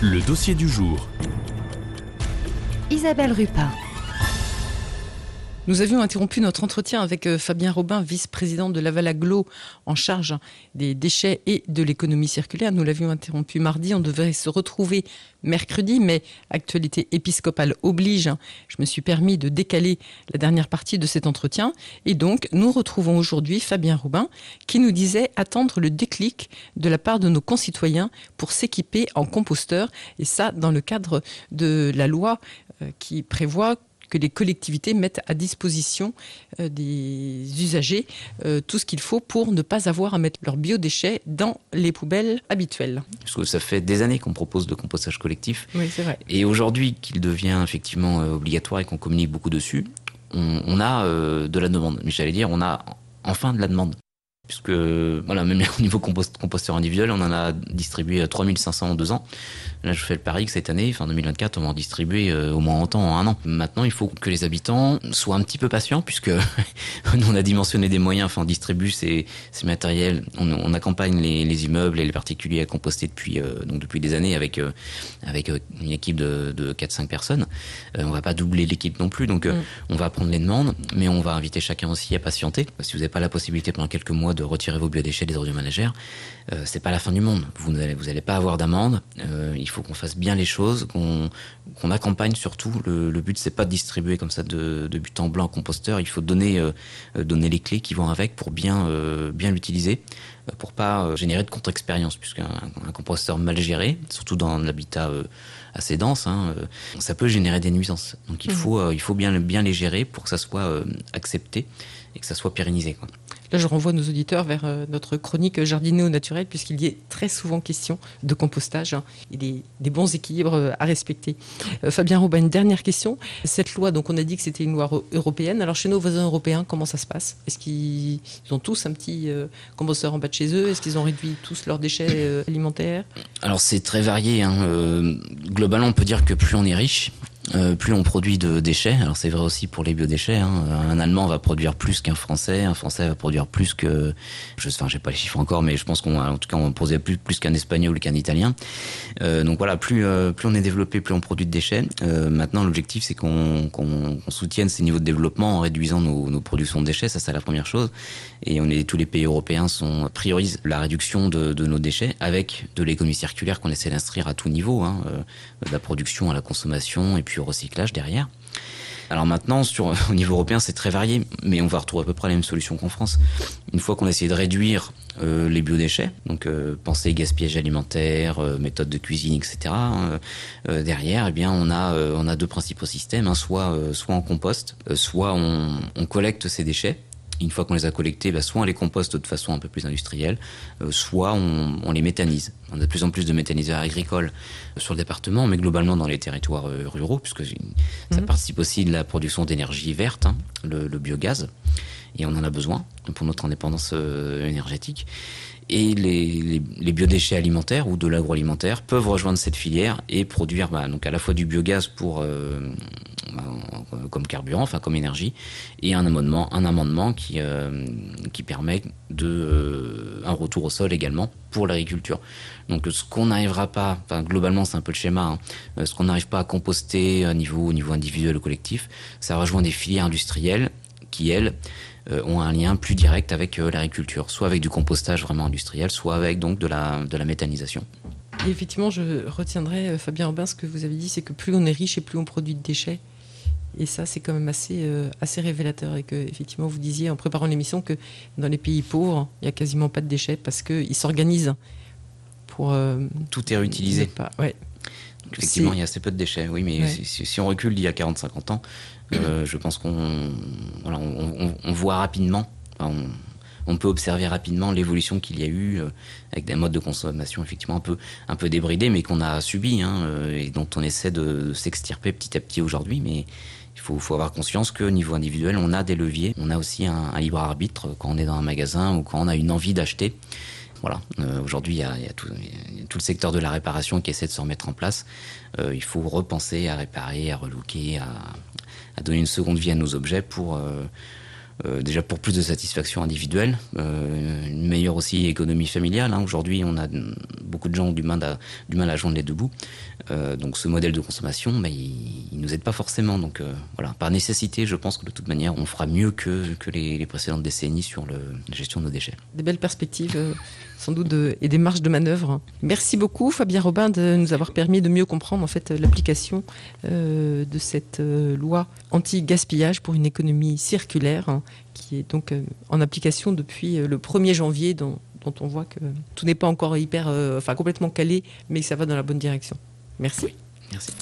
Le dossier du jour. Isabelle Rupin. Nous avions interrompu notre entretien avec euh, Fabien Robin, vice-président de Laval Aglo, en charge des déchets et de l'économie circulaire. Nous l'avions interrompu mardi. On devait se retrouver mercredi, mais actualité épiscopale oblige. Je me suis permis de décaler la dernière partie de cet entretien. Et donc, nous retrouvons aujourd'hui Fabien Robin, qui nous disait attendre le déclic de la part de nos concitoyens pour s'équiper en composteur. Et ça, dans le cadre de la loi euh, qui prévoit que les collectivités mettent à disposition euh, des usagers euh, tout ce qu'il faut pour ne pas avoir à mettre leurs biodéchets dans les poubelles habituelles. Parce que ça fait des années qu'on propose le compostage collectif. Oui, c'est vrai. Et aujourd'hui qu'il devient effectivement euh, obligatoire et qu'on communique beaucoup dessus, on, a de la demande. Mais j'allais dire, on a enfin de la demande. Puisque, voilà, même au niveau composteur individuel, on en a distribué 3500 en deux ans. Là, je fais le pari que cette année, fin 2024, on va en distribuer euh, au moins autant en un an. Maintenant, il faut que les habitants soient un petit peu patients, puisque nous, on a dimensionné des moyens, enfin, on distribue ces, ces matériels, on, on accompagne les, les, immeubles et les particuliers à composter depuis, euh, donc depuis des années avec, euh, avec une équipe de, de 4-5 personnes. on va pas doubler l'équipe non plus, donc mm. on va prendre les demandes, mais on va inviter chacun aussi à patienter. Si vous n'avez pas la possibilité pendant quelques mois de retirer vos biodéchets des ordures ménagères, c'est pas la fin du monde. Vous n'allez vous allez pas avoir d'amende. il faut qu'on fasse bien les choses, qu'on accompagne surtout. Le, le but, c'est pas de distribuer comme ça de, de, but en blanc composteur. Il faut donner, euh, donner les clés qui vont avec pour bien, euh, bien l'utiliser, euh, pour pas générer de contre-expérience, puisqu'un un composteur mal géré, surtout dans l'habitat assez dense, hein, ça peut générer des nuisances. Donc il mmh. faut, il faut bien, bien les gérer pour que ça soit accepté et que ça soit pérennisé. Quoi. Là, je renvoie nos auditeurs vers euh, notre chronique Jardiné au naturel, puisqu'il y est très souvent question de compostage hein, et des, des, bons équilibres euh, à respecter. Euh, Fabien Robin, une dernière question. Cette loi, donc on a dit que c'était une loi européenne. Alors chez nos voisins européens, comment ça se passe? Est-ce qu'ils ont tous un petit composteur en bas de chez eux? Est-ce qu'ils ont réduit tous leurs déchets alimentaires? Alors c'est très varié. Hein. globalement, on peut dire que plus on est riche, euh, plus on produit de déchets. Alors c'est vrai aussi pour les biodéchets. Hein. Un Allemand va produire plus qu'un Français, un Français va produire plus que, je, enfin j'ai pas les chiffres encore, mais je pense qu'on, en tout cas, on produit plus plus qu'un Espagnol ou qu'un Italien. Euh, donc voilà, plus euh, plus on est développé, plus on produit de déchets. Euh, maintenant, l'objectif c'est qu'on qu'on soutienne ces niveaux de développement en réduisant nos, nos productions de déchets. Ça c'est la première chose. Et on est tous les pays européens sont priorisent la réduction de, de nos déchets avec de l'économie circulaire qu'on essaie d'instruire à tout niveau, hein, de la production à la consommation et puis recyclage derrière. Alors maintenant, sur, au niveau européen, c'est très varié, mais on va retrouver à peu près la même solution qu'en France. Une fois qu'on a essayé de réduire euh, les biodéchets, donc euh, penser gaspillage alimentaire, euh, méthode de cuisine, etc. Euh, derrière, eh bien, on a on a deux principaux systèmes, hein, soit soit on composte, soit on, on collecte ces déchets une fois qu'on les a collectés, bah, soit on les composte de façon un peu plus industrielle, euh, soit on, on, les méthanise. On a de plus en plus de méthaniseurs agricoles euh, sur le département, mais globalement dans les territoires euh, ruraux, puisque ça mmh. participe aussi de la production d'énergie verte, hein, le, le, biogaz, et on en a besoin pour notre indépendance énergétique et les, les, les, biodéchets alimentaires ou de l'agroalimentaire peuvent rejoindre cette filière et produire bah, donc à la fois du biogaz pour euh, comme carburant, enfin comme énergie, et un amendement, un amendement qui euh, qui permet de euh, un retour au sol également pour l'agriculture. Donc ce qu'on n'arrivera pas, enfin globalement c'est un peu le schéma, hein, ce qu'on n'arrive pas à composter au niveau individuel ou collectif, ça rejoint des filières industrielles qui elles euh, ont un lien plus direct avec euh, l'agriculture, soit avec du compostage vraiment industriel, soit avec donc de la, de la méthanisation. Effectivement, je retiendrai, euh, Fabien Robin, ce que vous avez dit, c'est que plus on est riche et plus on produit de déchets. Et ça, c'est quand même assez, euh, assez révélateur. Et que, effectivement, vous disiez en préparant l'émission que dans les pays pauvres, il n'y a quasiment pas de déchets parce qu'ils s'organisent pour. Euh, Tout est réutilisé. Pas, ouais. Effectivement, il y a assez peu de déchets, oui, mais ouais. si, si, on recule d'il y a 40-50 ans, euh, je pense qu'on voilà, on, on, on, voit rapidement, enfin, on, on, peut observer rapidement l'évolution qu'il y a eu avec des modes de consommation effectivement un peu, un peu débridés, mais qu'on a subi hein, et dont on essaie de, de s'extirper petit à petit aujourd'hui. Mais il faut, faut, avoir conscience qu'au niveau individuel, on a des leviers, on a aussi un, un, libre arbitre quand on est dans un magasin ou quand on a une envie d'acheter. Voilà. Euh, Aujourd'hui, il, y a, il y a tout, il y a tout le secteur de la réparation qui essaie de se remettre en place. Euh, il faut repenser à réparer, à relooker, à, à donner une seconde vie à nos objets pour, euh, Euh, déjà pour plus de satisfaction individuelle, euh, une meilleure aussi économie familiale. Hein. Aujourd'hui, on a beaucoup de gens ont du mal à, du mal à joindre les deux bouts. Euh, donc ce modèle de consommation, bah, il, il nous aide pas forcément. Donc euh, voilà, par nécessité, je pense que de toute manière, on fera mieux que, que les, précédentes décennies sur la gestion de nos déchets. Des belles perspectives, euh, sans doute, et des marges de manœuvre. Merci beaucoup, Fabien Robin, de nous avoir permis de mieux comprendre en fait l'application de cette loi anti-gaspillage pour une économie circulaire, hein, qui est donc en application depuis le 1er janvier, dont on voit que tout n'est pas encore hyper, euh, enfin complètement calé, mais ça va dans la bonne direction. Merci. Merci.